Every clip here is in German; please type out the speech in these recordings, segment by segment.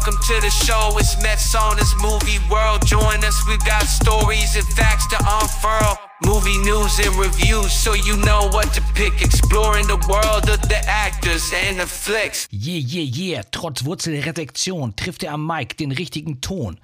Welcome to the show, it's Mets on this movie world. Join us, we got stories and facts to unfurl. Movie news and reviews, so you know what to pick. Exploring the world of the actors and the flicks. Yeah, yeah, yeah. Trotz Wurzelresektion trifft er am Mic den richtigen Ton.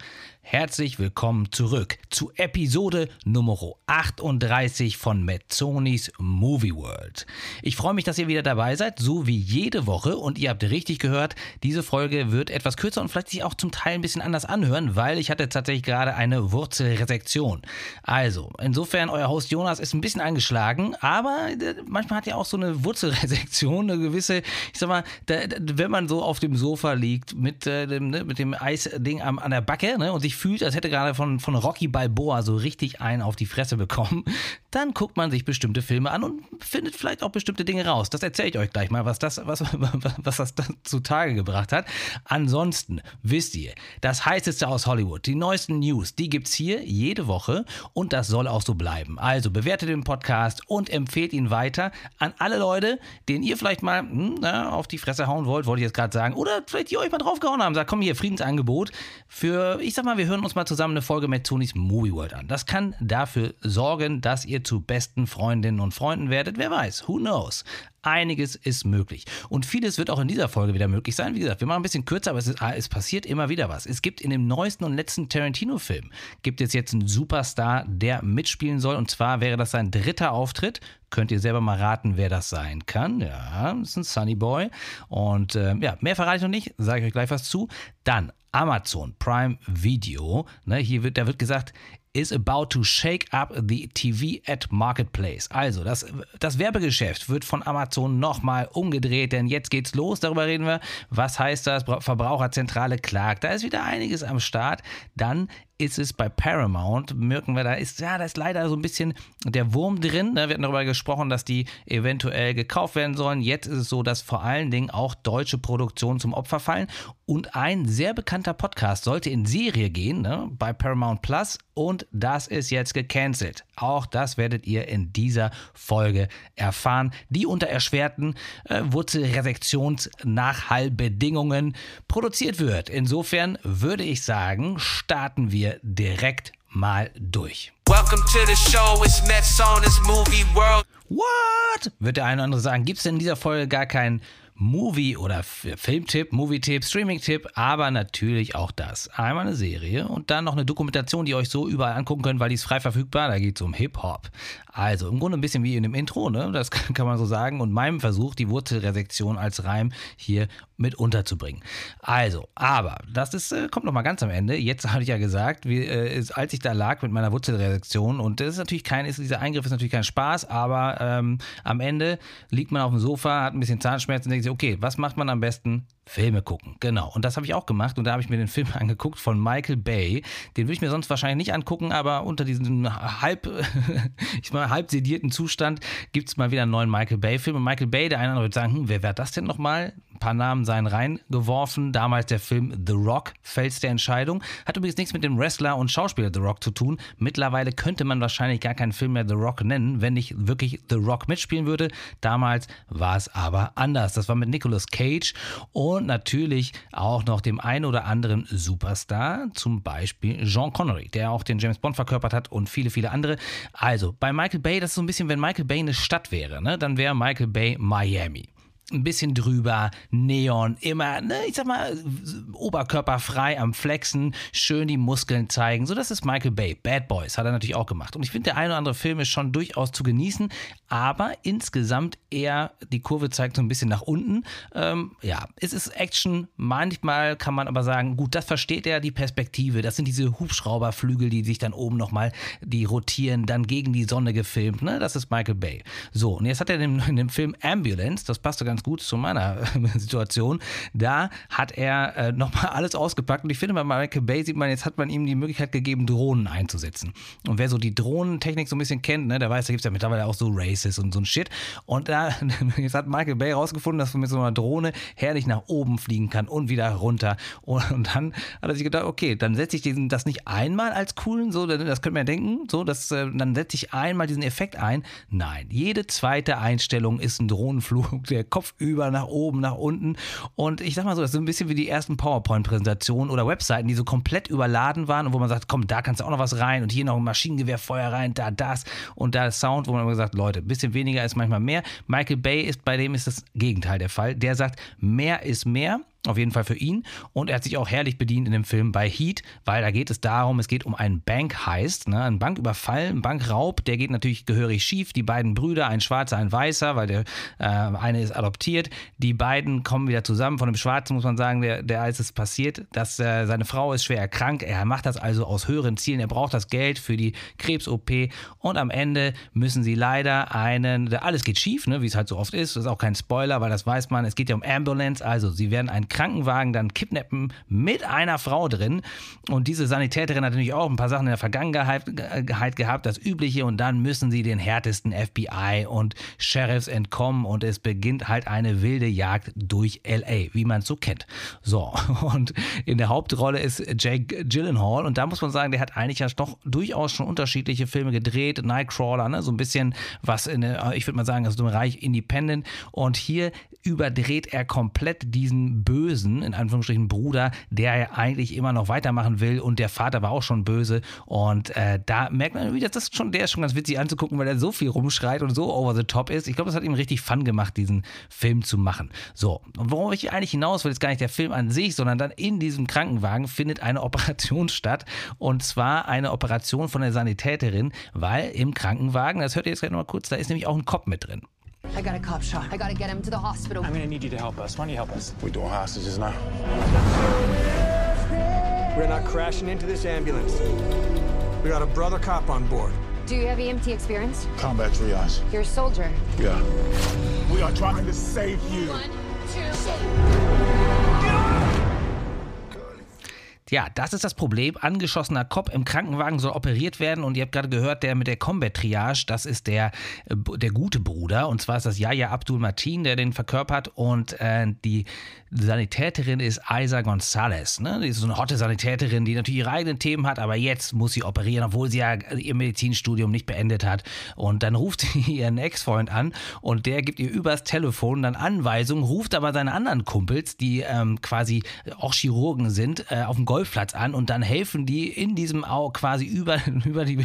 Herzlich willkommen zurück zu Episode Nummer 38 von Metzonis Movie World. Ich freue mich, dass ihr wieder dabei seid, so wie jede Woche. Und ihr habt richtig gehört, diese Folge wird etwas kürzer und vielleicht sich auch zum Teil ein bisschen anders anhören, weil ich hatte tatsächlich gerade eine Wurzelresektion. Also, insofern, euer Host Jonas ist ein bisschen angeschlagen, aber äh, manchmal hat ja auch so eine Wurzelresektion eine gewisse, ich sag mal, wenn man so auf dem Sofa liegt mit, äh, dem, ne, mit dem Eisding an, an der Backe ne, und sich fühlt, als hätte gerade von, von Rocky Balboa so richtig einen auf die Fresse bekommen, dann guckt man sich bestimmte Filme an und findet vielleicht auch bestimmte Dinge raus. Das erzähle ich euch gleich mal, was das, was, was das zutage gebracht hat. Ansonsten wisst ihr, das heißeste aus Hollywood, die neuesten News, die gibt es hier jede Woche und das soll auch so bleiben. Also bewertet den Podcast und empfehlt ihn weiter an alle Leute, denen ihr vielleicht mal hm, na, auf die Fresse hauen wollt, wollte ich jetzt gerade sagen, oder vielleicht die euch mal draufgehauen haben. Sagt, komm hier, Friedensangebot für, ich sag mal, wir wir hören uns mal zusammen eine Folge mit Tonys Movie World an. Das kann dafür sorgen, dass ihr zu besten Freundinnen und Freunden werdet. Wer weiß, who knows? Einiges ist möglich. Und vieles wird auch in dieser Folge wieder möglich sein. Wie gesagt, wir machen ein bisschen kürzer, aber es, ist, es passiert immer wieder was. Es gibt in dem neuesten und letzten Tarantino-Film, gibt es jetzt einen Superstar, der mitspielen soll. Und zwar wäre das sein dritter Auftritt. Könnt ihr selber mal raten, wer das sein kann. Ja, das ist ein Sunny Boy. Und äh, ja, mehr verrate ich noch nicht, sage ich euch gleich was zu. Dann Amazon Prime Video. Ne, hier wird, da wird gesagt, is about to shake up the TV at Marketplace. Also, das, das Werbegeschäft wird von Amazon nochmal umgedreht, denn jetzt geht's los. Darüber reden wir. Was heißt das? Verbraucherzentrale klagt. Da ist wieder einiges am Start. Dann ist es bei Paramount, merken wir, da ist, ja, da ist leider so ein bisschen der Wurm drin. Ne? Wir hatten darüber gesprochen, dass die eventuell gekauft werden sollen. Jetzt ist es so, dass vor allen Dingen auch deutsche Produktionen zum Opfer fallen. Und ein sehr bekannter Podcast sollte in Serie gehen, ne? bei Paramount Plus. Und das ist jetzt gecancelt. Auch das werdet ihr in dieser Folge erfahren, die unter erschwerten äh, Wurzelresektionsnachhallbedingungen produziert wird. Insofern würde ich sagen, starten wir wir direkt mal durch. Welcome to the show, it's Metzonis Movie World. What? Wird der eine oder andere sagen, gibt es in dieser Folge gar keinen Movie- oder Filmtipp, Movie-Tipp, Streaming-Tipp, aber natürlich auch das. Einmal eine Serie und dann noch eine Dokumentation, die ihr euch so überall angucken könnt, weil die ist frei verfügbar. Da geht es um Hip-Hop. Also im Grunde ein bisschen wie in dem Intro, ne? das kann man so sagen. Und meinem Versuch, die Wurzelresektion als Reim hier mit unterzubringen. Also, aber das ist, äh, kommt noch mal ganz am Ende. Jetzt hatte ich ja gesagt, wie, äh, als ich da lag mit meiner Wurzelresektion und das ist natürlich kein, ist, dieser Eingriff ist natürlich kein Spaß, aber ähm, am Ende liegt man auf dem Sofa, hat ein bisschen Zahnschmerzen denkt sich, okay, was macht man am besten? Filme gucken, genau. Und das habe ich auch gemacht und da habe ich mir den Film angeguckt von Michael Bay. Den würde ich mir sonst wahrscheinlich nicht angucken, aber unter diesem halb, ich mal, halb sedierten Zustand gibt es mal wieder einen neuen Michael Bay-Film. Und Michael Bay, der eine andere wird sagen, hm, wer wäre das denn nochmal? Ein paar Namen seien reingeworfen. Damals der Film The Rock, Fels der Entscheidung. Hat übrigens nichts mit dem Wrestler und Schauspieler The Rock zu tun. Mittlerweile könnte man wahrscheinlich gar keinen Film mehr The Rock nennen, wenn nicht wirklich The Rock mitspielen würde. Damals war es aber anders. Das war mit Nicolas Cage und und natürlich auch noch dem einen oder anderen Superstar, zum Beispiel Jean Connery, der auch den James Bond verkörpert hat und viele, viele andere. Also bei Michael Bay, das ist so ein bisschen, wenn Michael Bay eine Stadt wäre, ne, dann wäre Michael Bay Miami ein bisschen drüber, Neon, immer, ne, ich sag mal, oberkörperfrei am Flexen, schön die Muskeln zeigen. So, das ist Michael Bay. Bad Boys hat er natürlich auch gemacht. Und ich finde, der ein oder andere Film ist schon durchaus zu genießen, aber insgesamt eher die Kurve zeigt so ein bisschen nach unten. Ähm, ja, es ist Action. Manchmal kann man aber sagen, gut, das versteht er, die Perspektive. Das sind diese Hubschrauberflügel, die sich dann oben nochmal, die rotieren, dann gegen die Sonne gefilmt. Ne? Das ist Michael Bay. So, und jetzt hat er in, dem Film Ambulance, das passt ganz gut zu meiner Situation. Da hat er äh, nochmal alles ausgepackt und ich finde, bei Michael Bay sieht man, jetzt hat man ihm die Möglichkeit gegeben, Drohnen einzusetzen. Und wer so die Drohnentechnik so ein bisschen kennt, ne, der weiß, da gibt es ja mittlerweile auch so Razer Devices und so ein Shit. Und da jetzt hat Michael Bay rausgefunden, dass man mit so einer Drohne herrlich nach oben fliegen kann und wieder runter. Und, und dann hat er sich gedacht, okay, dann setze ich diesen, das nicht einmal als coolen, so, das könnte man ja denken, so, dass, äh, dann setze ich einmal diesen Effekt ein. Nein, jede zweite Einstellung ist ein Drohnenflug, der Kopf über nach oben, nach unten. Und ich sag mal so, das ist ein bisschen wie die ersten PowerPoint-Präsentationen oder Webseiten, die so komplett überladen waren und wo man sagt, komm, da kannst du auch noch was rein und hier noch ein Maschinengewehrfeuer rein, da das und da Sound, wo man immer sagt, Leute, ein bisschen weniger ist manchmal mehr. Michael Bay ist, bei dem ist das Gegenteil der Fall. Der sagt, mehr ist mehr auf jeden Fall für ihn. Und er hat sich auch herrlich bedient in dem Film bei Heat, weil da geht es darum, es geht um einen Bank-Heist, ne? einen Banküberfall, einen Bankraub. Der geht natürlich gehörig schief. Die beiden Brüder, ein Schwarzer, ein Weißer, weil der äh, eine ist adoptiert. Die beiden kommen wieder zusammen. Von dem Schwarzen muss man sagen, der, der als es passiert, dass äh, seine Frau ist schwer erkrankt. Er macht das also aus höheren Zielen. Er braucht das Geld für die Krebs-OP. Und am Ende müssen sie leider einen, alles geht schief, ne? wie es halt so oft ist. Das ist auch kein Spoiler, weil das weiß man. Es geht ja um Ambulance. Also sie werden einen Krankenwagen dann kidnappen mit einer Frau drin. Und diese Sanitäterin hat natürlich auch ein paar Sachen in der Vergangenheit gehabt, das Übliche. Und dann müssen sie den härtesten FBI und Sheriffs entkommen. Und es beginnt halt eine wilde Jagd durch LA, wie man es so kennt. So, und in der Hauptrolle ist Jake Gyllenhaal. Und da muss man sagen, der hat eigentlich ja doch durchaus schon unterschiedliche Filme gedreht. Nightcrawler, ne? so ein bisschen was in, ich würde mal sagen, also im Bereich Independent. Und hier überdreht er komplett diesen bösen, in Anführungsstrichen, Bruder, der ja eigentlich immer noch weitermachen will und der Vater war auch schon böse und äh, da merkt man wieder, das ist schon, der ist schon ganz witzig anzugucken, weil er so viel rumschreit und so over the top ist. Ich glaube, das hat ihm richtig Fun gemacht, diesen Film zu machen. So, und worauf ich eigentlich hinaus will, ist gar nicht der Film an sich, sondern dann in diesem Krankenwagen findet eine Operation statt und zwar eine Operation von der Sanitäterin, weil im Krankenwagen, das hört ihr jetzt gleich nochmal kurz, da ist nämlich auch ein Kopf mit drin. I got a cop shot. I gotta get him to the hospital. I'm gonna need you to help us. Why don't you help us? We're doing hostages now? We're not crashing into this ambulance. We got a brother cop on board. Do you have EMT experience? Combat triage. You're a soldier. Yeah. We are trying to save you. One, two, Ja, das ist das Problem. Angeschossener Kopf im Krankenwagen soll operiert werden und ihr habt gerade gehört, der mit der Combat Triage, das ist der, äh, der gute Bruder und zwar ist das Yaya Abdul Martin, der den verkörpert und äh, die Sanitäterin ist Isa Gonzalez. Ne? Die ist so eine hotte Sanitäterin, die natürlich ihre eigenen Themen hat, aber jetzt muss sie operieren, obwohl sie ja ihr Medizinstudium nicht beendet hat. Und dann ruft sie ihren Ex-Freund an und der gibt ihr übers Telefon dann Anweisungen, ruft aber seine anderen Kumpels, die ähm, quasi auch Chirurgen sind, äh, auf dem Golfplatz an und dann helfen die in diesem Au quasi über, über die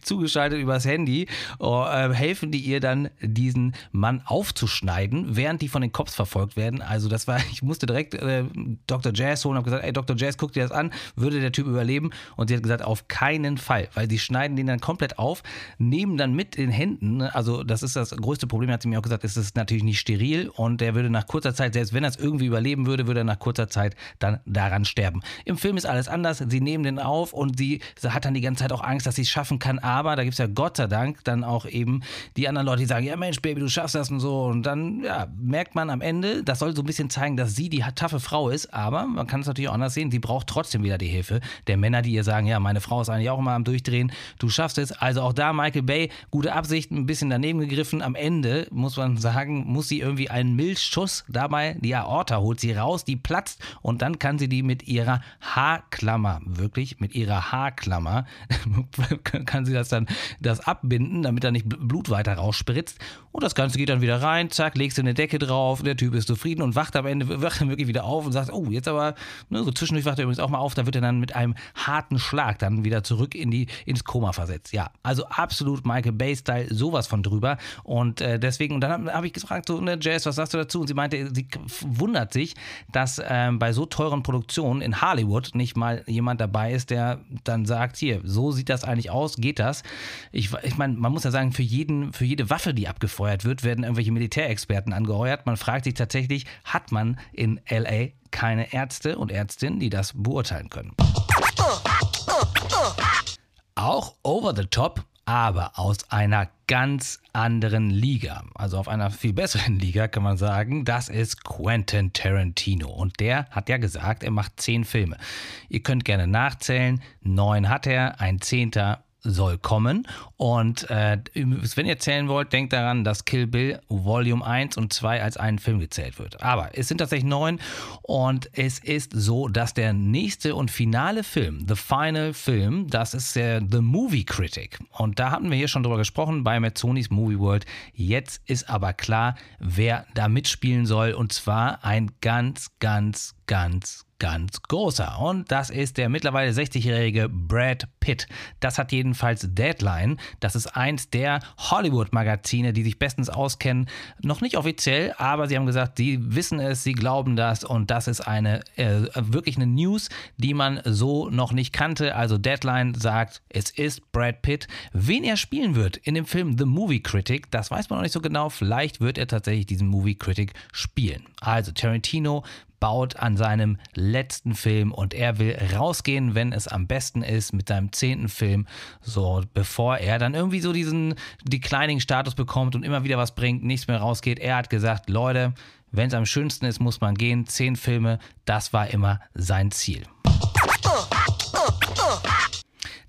zugeschaltet übers Handy, äh, helfen die ihr dann diesen Mann aufzuschneiden, während die von den Cops verfolgt werden. Also das war ich musste direkt äh, Dr. Jazz holen habe gesagt, ey, Dr. Jazz, guck dir das an, würde der Typ überleben? Und sie hat gesagt, auf keinen Fall, weil sie schneiden den dann komplett auf, nehmen dann mit den Händen, ne, also das ist das größte Problem, hat sie mir auch gesagt, es ist natürlich nicht steril und der würde nach kurzer Zeit, selbst wenn er es irgendwie überleben würde, würde er nach kurzer Zeit dann daran sterben. Im Film ist alles anders, sie nehmen den auf und sie, sie hat dann die ganze Zeit auch Angst, dass sie es schaffen kann, aber da gibt es ja Gott sei Dank dann auch eben die anderen Leute, die sagen, ja Mensch, Baby, du schaffst das und so und dann ja, merkt man am Ende, das soll so ein bisschen zeigen, dass sie die taffe Frau ist, aber man kann es natürlich auch anders sehen, sie braucht trotzdem wieder die Hilfe der Männer, die ihr sagen, ja, meine Frau ist eigentlich auch immer am Durchdrehen, du schaffst es. Also auch da Michael Bay, gute Absichten, ein bisschen daneben gegriffen. Am Ende, muss man sagen, muss sie irgendwie einen Milchschuss dabei, die Aorta holt sie raus, die platzt und dann kann sie die mit ihrer Haarklammer, wirklich mit ihrer Haarklammer, kann sie das dann das abbinden, damit da nicht Blut weiter rausspritzt. Und das Ganze geht dann wieder rein, zack, legst du eine Decke drauf, der Typ ist zufrieden und wacht am Ende, wacht dann wirklich wieder auf und sagt, oh, jetzt aber, ne, so zwischendurch wacht er übrigens auch mal auf, da wird er dann mit einem harten Schlag dann wieder zurück in die, ins Koma versetzt. Ja, also absolut Michael Bay-Style, sowas von drüber. Und äh, deswegen, und dann habe hab ich gefragt, so, ne, Jazz, was sagst du dazu? Und sie meinte, sie wundert sich, dass ähm, bei so teuren Produktionen in Hollywood nicht mal jemand dabei ist, der dann sagt, hier, so sieht das eigentlich aus, geht das? Ich, ich meine, man muss ja sagen, für, jeden, für jede Waffe, die abgefeuert angeheuert wird, werden irgendwelche Militärexperten angeheuert. Man fragt sich tatsächlich, hat man in LA keine Ärzte und Ärztinnen, die das beurteilen können? Auch over the top, aber aus einer ganz anderen Liga. Also auf einer viel besseren Liga kann man sagen, das ist Quentin Tarantino. Und der hat ja gesagt, er macht zehn Filme. Ihr könnt gerne nachzählen. Neun hat er, ein zehnter soll kommen. Und äh, wenn ihr zählen wollt, denkt daran, dass Kill Bill Volume 1 und 2 als einen Film gezählt wird. Aber es sind tatsächlich neun und es ist so, dass der nächste und finale Film, The Final Film, das ist äh, The Movie Critic. Und da hatten wir hier schon drüber gesprochen bei Mazzonis Movie World. Jetzt ist aber klar, wer da mitspielen soll. Und zwar ein ganz, ganz, ganz, ganz großer. Und das ist der mittlerweile 60-jährige Brad Pitt. Das hat jedenfalls Deadline. Das ist eins der Hollywood-Magazine, die sich bestens auskennen. Noch nicht offiziell, aber sie haben gesagt, sie wissen es, sie glauben das. Und das ist eine äh, wirklich eine News, die man so noch nicht kannte. Also Deadline sagt, es ist Brad Pitt. Wen er spielen wird in dem Film The Movie Critic, das weiß man noch nicht so genau. Vielleicht wird er tatsächlich diesen Movie Critic spielen. Also Tarantino baut an seinem letzten Film und er will rausgehen, wenn es am besten ist, mit seinem zehnten Film, so bevor er dann irgendwie so diesen Declining-Status bekommt und immer wieder was bringt, nichts mehr rausgeht. Er hat gesagt, Leute, wenn es am schönsten ist, muss man gehen. Zehn Filme, das war immer sein Ziel.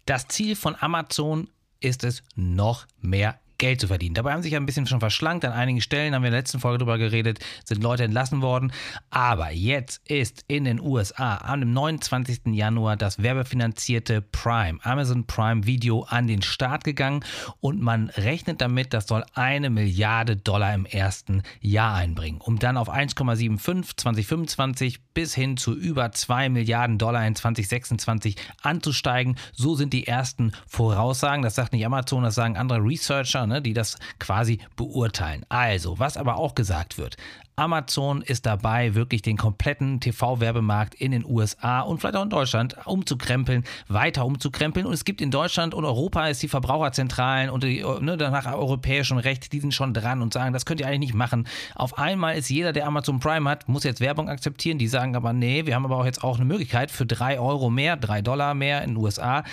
Das Ziel von Amazon ist es, noch mehr Geld zu verdienen. Dabei haben sich ja ein bisschen schon verschlankt. An einigen Stellen haben wir in der letzten Folge darüber geredet, sind Leute entlassen worden. Aber jetzt ist in den USA am 29. Januar das werbefinanzierte Prime, Amazon Prime Video an den Start gegangen und man rechnet damit, das soll eine Milliarde Dollar im ersten Jahr einbringen, um dann auf 1,75 2025 bis hin zu über 2 Milliarden Dollar in 2026 anzusteigen. So sind die ersten Voraussagen. Das sagt nicht Amazon, das sagen andere Researcher ne, die das quasi beurteilen. Also, was aber auch gesagt wird, Amazon ist dabei, wirklich den kompletten TV-Werbemarkt in den USA und vielleicht auch in Deutschland umzukrempeln, weiter umzukrempeln. Und es gibt in Deutschland und Europa ist die Verbraucherzentralen und die, ne, nach europäischem Recht, die sind schon dran und sagen, das könnt ihr eigentlich nicht machen. Auf einmal ist jeder, der Amazon Prime hat, muss jetzt Werbung akzeptieren. Die sagen aber, nee, wir haben aber auch jetzt auch eine Möglichkeit für drei Euro mehr, drei Dollar mehr in den USA,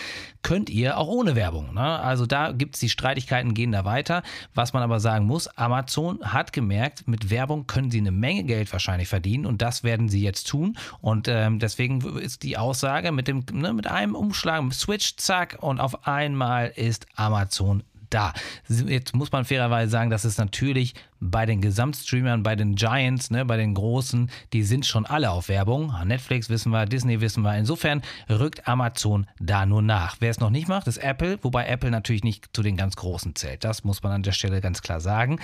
könnt ihr auch ohne Werbung. Ne? Also da gibt es die Streitigkeiten, gehen da weiter. Was man aber sagen muss, Amazon hat gemerkt, mit Werbung können sie eine Menge Geld wahrscheinlich verdienen und das werden sie jetzt tun. Und ähm, deswegen ist die Aussage mit, dem, ne, mit einem Umschlag, Switch, zack, und auf einmal ist Amazon da. Jetzt muss man fairerweise sagen, dass es natürlich bei den Gesamtstreamern, bei den Giants, ne, bei den Großen, die sind schon alle auf Werbung. Netflix wissen wir, Disney wissen wir. Insofern rückt Amazon da nur nach. Wer es noch nicht macht, ist Apple, wobei Apple natürlich nicht zu den ganz Großen zählt. Das muss man an der Stelle ganz klar sagen.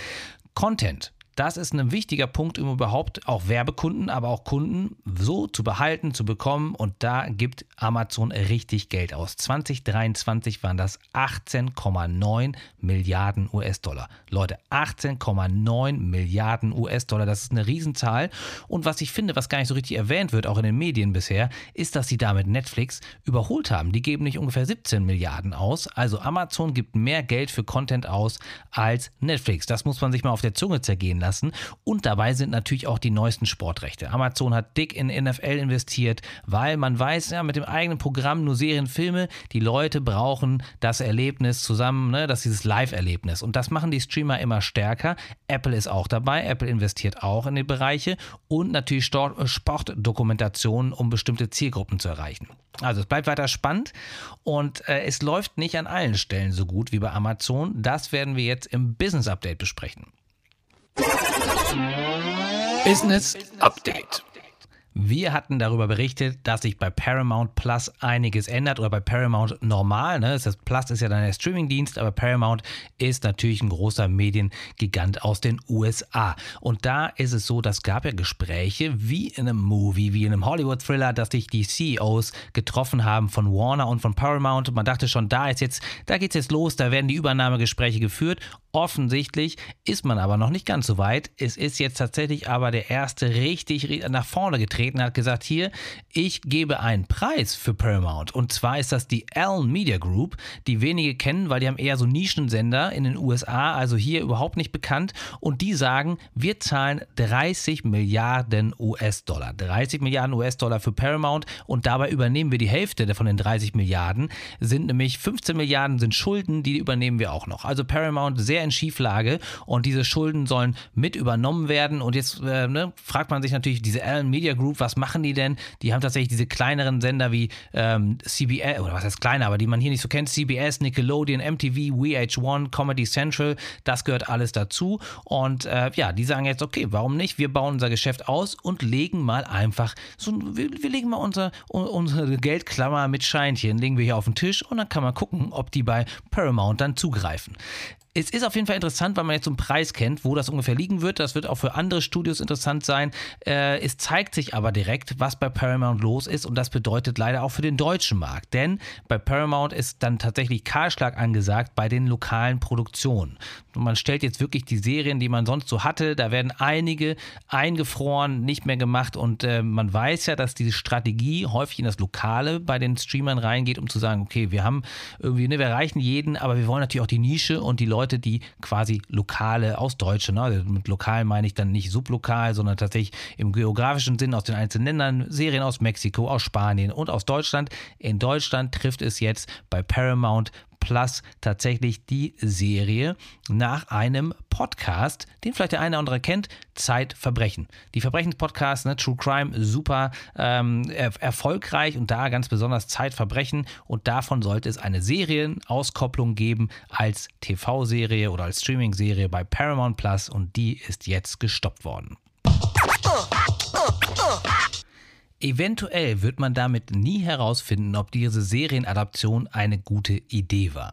Content das ist ein wichtiger Punkt, um überhaupt auch Werbekunden, aber auch Kunden so zu behalten, zu bekommen. Und da gibt Amazon richtig Geld aus. 2023 waren das 18,9 Milliarden US-Dollar. Leute, 18,9 Milliarden US-Dollar, das ist eine Riesenzahl. Und was ich finde, was gar nicht so richtig erwähnt wird, auch in den Medien bisher, ist, dass sie damit Netflix überholt haben. Die geben nicht ungefähr 17 Milliarden aus. Also Amazon gibt mehr Geld für Content aus als Netflix. Das muss man sich mal auf der Zunge zergehen lassen. Und dabei sind natürlich auch die neuesten Sportrechte. Amazon hat dick in NFL investiert, weil man weiß, ja, mit dem eigenen Programm nur Serienfilme, die Leute brauchen das Erlebnis zusammen, ne, das dieses Live-Erlebnis. Und das machen die Streamer immer stärker. Apple ist auch dabei. Apple investiert auch in die Bereiche und natürlich Sportdokumentationen, um bestimmte Zielgruppen zu erreichen. Also es bleibt weiter spannend und äh, es läuft nicht an allen Stellen so gut wie bei Amazon. Das werden wir jetzt im Business Update besprechen. Business Update. Wir hatten darüber berichtet, dass sich bei Paramount Plus einiges ändert oder bei Paramount normal. Ne? Das Plus ist ja dann der Streamingdienst, aber Paramount ist natürlich ein großer Mediengigant aus den USA. Und da ist es so, das gab ja Gespräche wie in einem Movie, wie in einem Hollywood-Thriller, dass sich die CEOs getroffen haben von Warner und von Paramount. Man dachte schon, da ist jetzt, da geht's jetzt los, da werden die Übernahmegespräche geführt. Offensichtlich ist man aber noch nicht ganz so weit. Es ist jetzt tatsächlich aber der erste richtig nach vorne getreten, hat gesagt, hier, ich gebe einen Preis für Paramount. Und zwar ist das die Allen Media Group, die wenige kennen, weil die haben eher so Nischensender in den USA, also hier überhaupt nicht bekannt. Und die sagen, wir zahlen 30 Milliarden US-Dollar. 30 Milliarden US-Dollar für Paramount und dabei übernehmen wir die Hälfte von den 30 Milliarden, sind nämlich 15 Milliarden sind Schulden, die übernehmen wir auch noch. Also Paramount sehr sehr in Schieflage und diese Schulden sollen mit übernommen werden. Und jetzt äh, ne, fragt man sich natürlich, diese Allen Media Group, Group, was machen die denn? Die haben tatsächlich diese kleineren Sender wie ähm, CBS, oder was heißt kleiner, aber die man hier nicht so kennt, CBS, Nickelodeon, MTV, VH1, Comedy Central, das gehört alles dazu. Und äh, ja, die sagen jetzt, okay, warum nicht? Wir bauen unser Geschäft aus und legen mal einfach, so, wir, wir legen mal unser, unsere Geldklammer mit Scheinchen, legen wir hier auf den Tisch und dann kann man gucken, ob die bei Paramount dann zugreifen. Es ist auf jeden Fall interessant, weil man jetzt so einen Preis kennt, wo das ungefähr liegen wird. Das wird auch für andere Studios interessant sein. Äh, es zeigt sich aber direkt, was bei Paramount los ist und das bedeutet leider auch für den deutschen Markt. Denn bei Paramount ist dann tatsächlich Kahlschlag angesagt bei den lokalen Produktionen. Man stellt jetzt wirklich die Serien, die man sonst so hatte, da werden einige eingefroren, nicht mehr gemacht und äh, man weiß ja, dass diese Strategie häufig in das Lokale bei den Streamern reingeht, um zu sagen, okay, wir haben irgendwie, ne, wir erreichen jeden, aber wir wollen natürlich auch die Nische und die Leute Leute, die quasi lokale aus Deutschland, ne? also mit lokal meine ich dann nicht sublokal, sondern tatsächlich im geografischen Sinn aus den einzelnen Ländern, Serien aus Mexiko, aus Spanien und aus Deutschland. In Deutschland trifft es jetzt bei Paramount Plus tatsächlich die Serie nach einem Podcast, den vielleicht der eine oder andere kennt, Zeitverbrechen. Die Verbrechenspodcasts, ne, True Crime, super ähm, er erfolgreich und da ganz besonders Zeitverbrechen und davon sollte es eine Serienauskopplung geben als TV-Serie oder als Streaming-Serie bei Paramount Plus und die ist jetzt gestoppt worden. Eventuell wird man damit nie herausfinden, ob diese Serienadaption eine gute Idee war.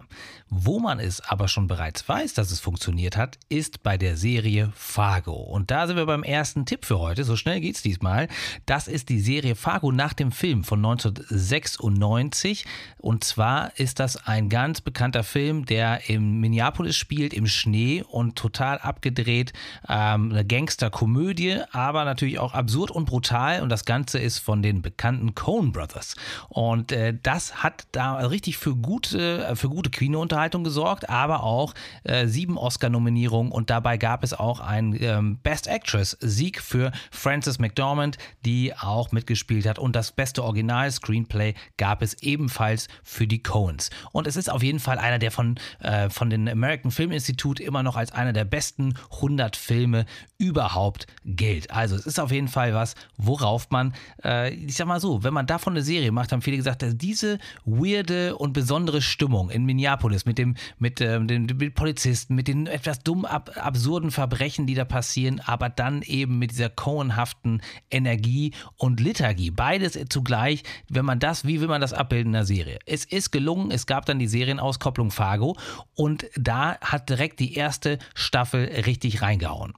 Wo man es aber schon bereits weiß, dass es funktioniert hat, ist bei der Serie Fargo. Und da sind wir beim ersten Tipp für heute. So schnell geht's diesmal. Das ist die Serie Fargo nach dem Film von 1996. Und zwar ist das ein ganz bekannter Film, der in Minneapolis spielt, im Schnee und total abgedreht. Ähm, eine Gangsterkomödie, aber natürlich auch absurd und brutal. Und das Ganze ist von den bekannten Coen Brothers. Und äh, das hat da richtig für gute, für gute Kinounterhaltung gesorgt, aber auch äh, sieben Oscar-Nominierungen und dabei gab es auch einen ähm, Best Actress-Sieg für Frances McDormand, die auch mitgespielt hat. Und das beste Original-Screenplay gab es ebenfalls für die Coens. Und es ist auf jeden Fall einer, der von, äh, von den American Film Institute immer noch als einer der besten 100 Filme überhaupt gilt. Also es ist auf jeden Fall was, worauf man äh, ich sag mal so, wenn man davon eine Serie macht, haben viele gesagt, dass diese weirde und besondere Stimmung in Minneapolis mit dem, mit, ähm, den, mit Polizisten, mit den etwas dumm ab, absurden Verbrechen, die da passieren, aber dann eben mit dieser cohenhaften Energie und Liturgie. Beides zugleich, wenn man das, wie will man das abbilden in der Serie? Es ist gelungen, es gab dann die Serienauskopplung Fargo und da hat direkt die erste Staffel richtig reingehauen.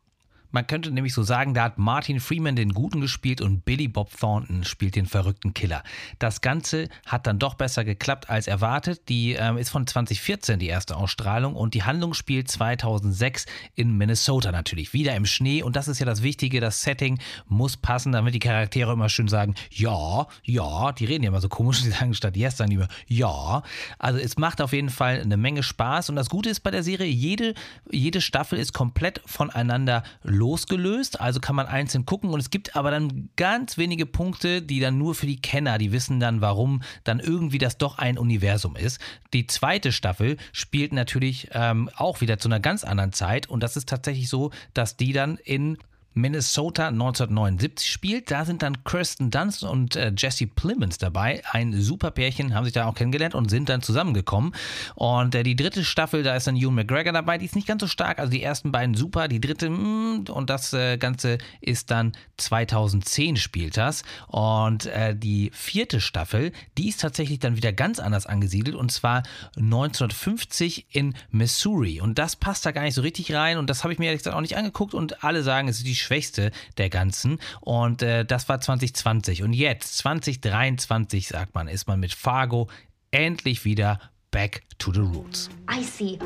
Man könnte nämlich so sagen, da hat Martin Freeman den Guten gespielt und Billy Bob Thornton spielt den verrückten Killer. Das Ganze hat dann doch besser geklappt als erwartet. Die ähm, ist von 2014 die erste Ausstrahlung und die Handlung spielt 2006 in Minnesota natürlich. Wieder im Schnee und das ist ja das Wichtige, das Setting muss passen, damit die Charaktere immer schön sagen, ja, ja, die reden ja immer so komisch, die sagen statt yes dann immer ja. Also es macht auf jeden Fall eine Menge Spaß und das Gute ist bei der Serie, jede, jede Staffel ist komplett voneinander losgelöst, also kann man einzeln gucken. Und es gibt aber dann ganz wenige Punkte, die dann nur für die Kenner, die wissen dann, warum dann irgendwie das doch ein Universum ist. Die zweite Staffel spielt natürlich ähm, auch wieder zu einer ganz anderen Zeit. Und das ist tatsächlich so, dass die dann in Minnesota 1979 spielt. Da sind dann Kirsten Dunst und äh, Jesse Plemons dabei. Ein super Pärchen, haben sich da auch kennengelernt und sind dann zusammengekommen. Und äh, die dritte Staffel, da ist dann Ewan McGregor dabei. Die ist nicht ganz so stark. Also die ersten beiden super, die dritte mh, mm, und das äh, Ganze ist dann 2010 spielt das. Und äh, die vierte Staffel, die ist tatsächlich dann wieder ganz anders angesiedelt und zwar 1950 in Missouri. Und das passt da gar nicht so richtig rein und das habe ich mir ehrlich gesagt auch nicht angeguckt und alle sagen, es ist die schwächste der ganzen. Und äh, das war 2020. Und jetzt, 2023, sagt man, ist man mit Fargo endlich wieder back to the roots. I see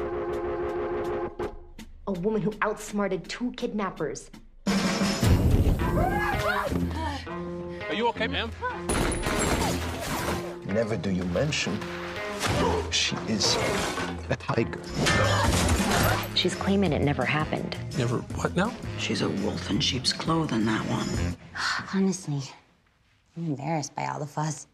a woman who outsmarted two kidnappers. Are you okay, ma'am? Never do you mention she is a tiger. She's claiming it never happened. Never. What now? She's a wolf in sheep's clothing, that one. Honestly, I'm embarrassed by all the fuss.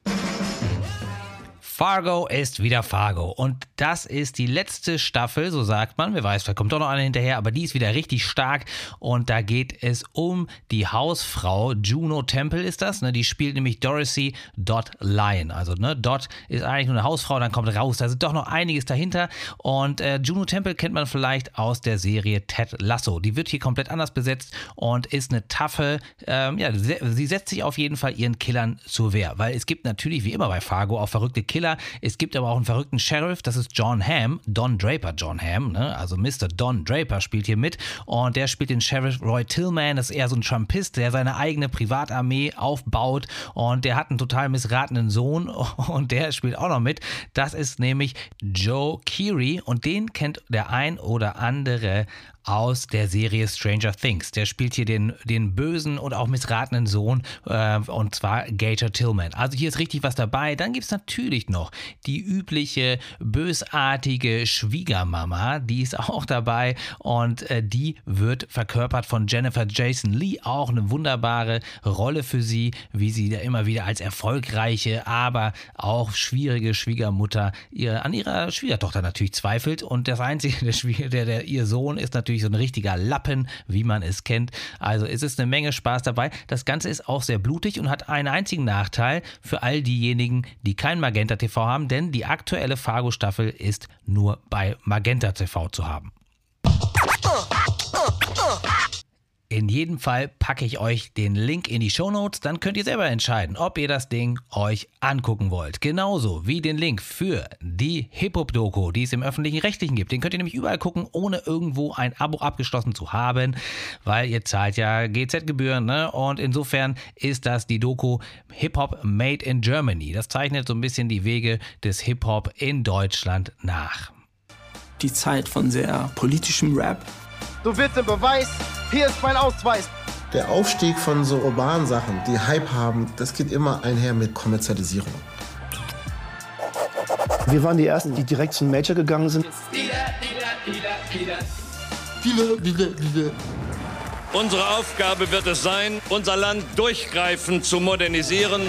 Fargo ist wieder Fargo und das ist die letzte Staffel, so sagt man. Wer weiß, vielleicht kommt doch noch eine hinterher, aber die ist wieder richtig stark und da geht es um die Hausfrau Juno Temple ist das, ne? Die spielt nämlich Dorothy Dot Lion. Also ne, Dot ist eigentlich nur eine Hausfrau, dann kommt raus, da ist doch noch einiges dahinter und äh, Juno Temple kennt man vielleicht aus der Serie Ted Lasso. Die wird hier komplett anders besetzt und ist eine taffe, ähm, ja, sie setzt sich auf jeden Fall ihren Killern zur Wehr, weil es gibt natürlich wie immer bei Fargo auch verrückte Killer Killer. Es gibt aber auch einen verrückten Sheriff, das ist John Hamm, Don Draper John Hamm, ne? also Mr. Don Draper spielt hier mit und der spielt den Sheriff Roy Tillman, das ist eher so ein Trumpist, der seine eigene Privatarmee aufbaut und der hat einen total missratenen Sohn und der spielt auch noch mit. Das ist nämlich Joe Keery und den kennt der ein oder andere aus der Serie Stranger Things. Der spielt hier den, den bösen und auch missratenen Sohn, äh, und zwar Gator Tillman. Also hier ist richtig was dabei. Dann gibt es natürlich noch die übliche bösartige Schwiegermama, die ist auch dabei und äh, die wird verkörpert von Jennifer Jason Lee. Auch eine wunderbare Rolle für sie, wie sie da immer wieder als erfolgreiche, aber auch schwierige Schwiegermutter ihr, an ihrer Schwiegertochter natürlich zweifelt. Und das Einzige, der, der, der ihr Sohn ist natürlich natürlich so ein richtiger Lappen, wie man es kennt. Also es ist eine Menge Spaß dabei. Das Ganze ist auch sehr blutig und hat einen einzigen Nachteil für all diejenigen, die kein Magenta TV haben, denn die aktuelle Fargo-Staffel ist nur bei Magenta TV zu haben. In jedem Fall packe ich euch den Link in die Show Notes, dann könnt ihr selber entscheiden, ob ihr das Ding euch angucken wollt. Genauso wie den Link für die Hip-Hop-Doku, die es im öffentlichen Rechtlichen gibt. Den könnt ihr nämlich überall gucken, ohne irgendwo ein Abo abgeschlossen zu haben, weil ihr zahlt ja GZ-Gebühren. Ne? Und insofern ist das die Doku Hip-Hop Made in Germany. Das zeichnet so ein bisschen die Wege des Hip-Hop in Deutschland nach. Die Zeit von sehr politischem Rap Du willst den Beweis? Hier ist mein Ausweis. Der Aufstieg von so urbanen Sachen, die Hype haben, das geht immer einher mit Kommerzialisierung. Wir waren die Ersten, die direkt zum Major gegangen sind. Unsere Aufgabe wird es sein, unser Land durchgreifend zu modernisieren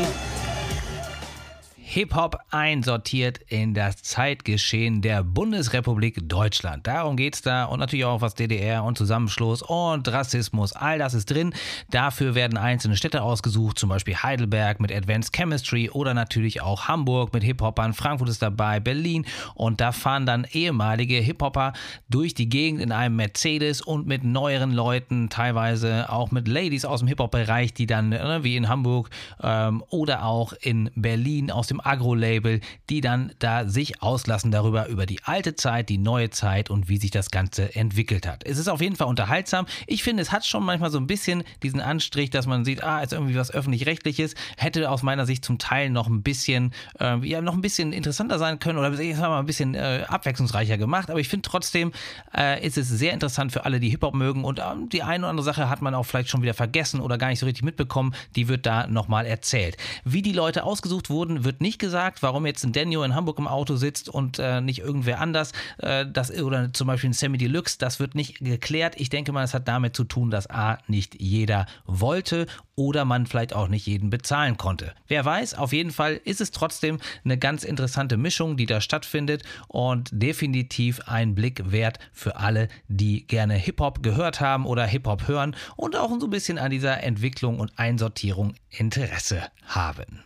Hip-Hop einsortiert in das Zeitgeschehen der Bundesrepublik Deutschland. Darum geht es da und natürlich auch was DDR und Zusammenschluss und Rassismus. All das ist drin. Dafür werden einzelne Städte ausgesucht, zum Beispiel Heidelberg mit Advanced Chemistry oder natürlich auch Hamburg mit Hip-Hopern. Frankfurt ist dabei, Berlin und da fahren dann ehemalige Hip-Hopper durch die Gegend in einem Mercedes und mit neueren Leuten, teilweise auch mit Ladies aus dem Hip-Hop-Bereich, die dann äh, wie in Hamburg ähm, oder auch in Berlin aus dem Agro-Label, die dann da sich auslassen darüber, über die alte Zeit, die neue Zeit und wie sich das Ganze entwickelt hat. Es ist auf jeden Fall unterhaltsam. Ich finde, es hat schon manchmal so ein bisschen diesen Anstrich, dass man sieht, ah, ist irgendwie was öffentlich-rechtliches, hätte aus meiner Sicht zum Teil noch ein bisschen, äh, ja, noch ein bisschen interessanter sein können oder ich sag mal ein bisschen äh, abwechslungsreicher gemacht. Aber ich finde trotzdem, äh, ist es sehr interessant für alle, die Hip-Hop mögen und ähm, die eine oder andere Sache hat man auch vielleicht schon wieder vergessen oder gar nicht so richtig mitbekommen. Die wird da nochmal erzählt. Wie die Leute ausgesucht wurden, wird nicht nicht gesagt, warum jetzt ein Daniel in Hamburg im Auto sitzt und äh, nicht irgendwer anders. Äh, das, oder zum Beispiel ein Sammy Deluxe, das wird nicht geklärt. Ich denke mal, es hat damit zu tun, dass A, nicht jeder wollte oder man vielleicht auch nicht jeden bezahlen konnte. Wer weiß, auf jeden Fall ist es trotzdem eine ganz interessante Mischung, die da stattfindet und definitiv ein Blick wert für alle, die gerne Hip-Hop gehört haben oder Hip-Hop hören und auch so ein bisschen an dieser Entwicklung und Einsortierung Interesse haben.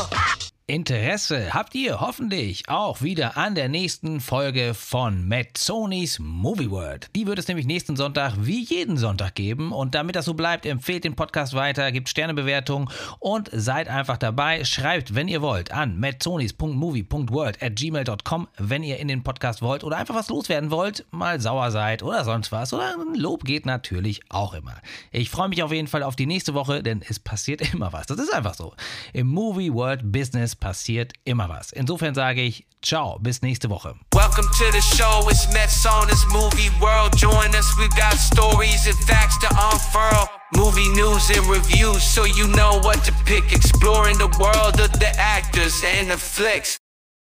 Uh. Interesse habt ihr hoffentlich auch wieder an der nächsten Folge von Mazzoni's Movie World. Die wird es nämlich nächsten Sonntag wie jeden Sonntag geben. Und damit das so bleibt, empfehlt den Podcast weiter, gebt Sternebewertungen und seid einfach dabei. Schreibt, wenn ihr wollt, an matzonis.movie.world at gmail.com, wenn ihr in den Podcast wollt oder einfach was loswerden wollt, mal sauer seid oder sonst was. Oder ein Lob geht natürlich auch immer. Ich freue mich auf jeden Fall auf die nächste Woche, denn es passiert immer was. Das ist einfach so. Im Movie World Business passiert immer was. Insofern sage ich ciao, bis nächste Woche. Welcome to the show, it's Mets on this movie world. Join us, we've got stories and facts to unfurl. Movie news and reviews, so you know what to pick. Exploring the world of the actors and the flicks.